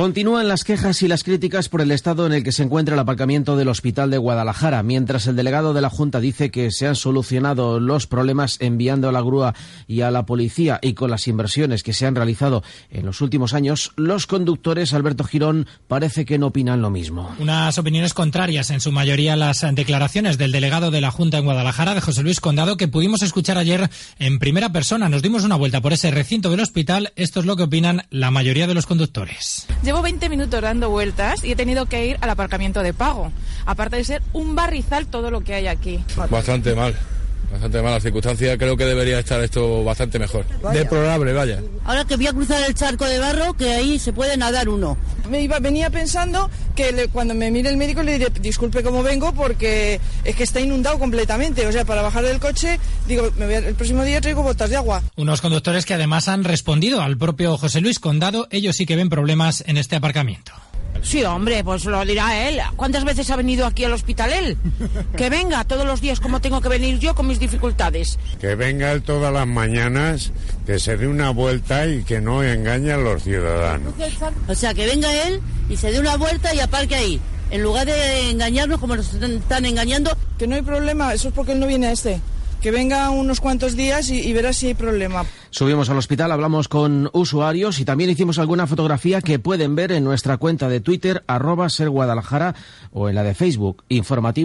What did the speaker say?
Continúan las quejas y las críticas por el estado en el que se encuentra el aparcamiento del Hospital de Guadalajara, mientras el delegado de la Junta dice que se han solucionado los problemas enviando a la grúa y a la policía y con las inversiones que se han realizado en los últimos años, los conductores, Alberto Girón, parece que no opinan lo mismo. Unas opiniones contrarias, en su mayoría las declaraciones del delegado de la Junta en Guadalajara, de José Luis Condado, que pudimos escuchar ayer en primera persona. Nos dimos una vuelta por ese recinto del hospital. Esto es lo que opinan la mayoría de los conductores. Llevo 20 minutos dando vueltas y he tenido que ir al aparcamiento de pago. Aparte de ser un barrizal todo lo que hay aquí. Bastante mal. Bastante mala circunstancia, creo que debería estar esto bastante mejor. Deplorable, vaya. Ahora que voy a cruzar el charco de barro, que ahí se puede nadar uno. Me iba, venía pensando que le- cuando me mire el médico le diré, disculpe cómo vengo porque es que está inundado completamente. O sea, para bajar del coche, digo, me voy el próximo día traigo botas de agua. Unos conductores que además han respondido al propio José Luis Condado. Ellos sí que ven problemas en este aparcamiento. Sí, hombre, pues lo dirá él. ¿Cuántas veces ha venido aquí al hospital él? Que venga todos los días como tengo que venir yo con mis dificultades. Que venga él todas las mañanas, que se dé una vuelta y que no engañe a los ciudadanos. O sea, que venga él y se dé una vuelta y aparque ahí. En lugar de engañarnos como nos están- están engañando. Que no hay problema, eso es porque él no viene a este. Que venga unos cuantos días y, y verás si hay problema. Subimos al hospital, hablamos con usuarios y también hicimos alguna fotografía que pueden ver en nuestra cuenta de Twitter, arroba ser Guadalajara, o en la de Facebook, informativos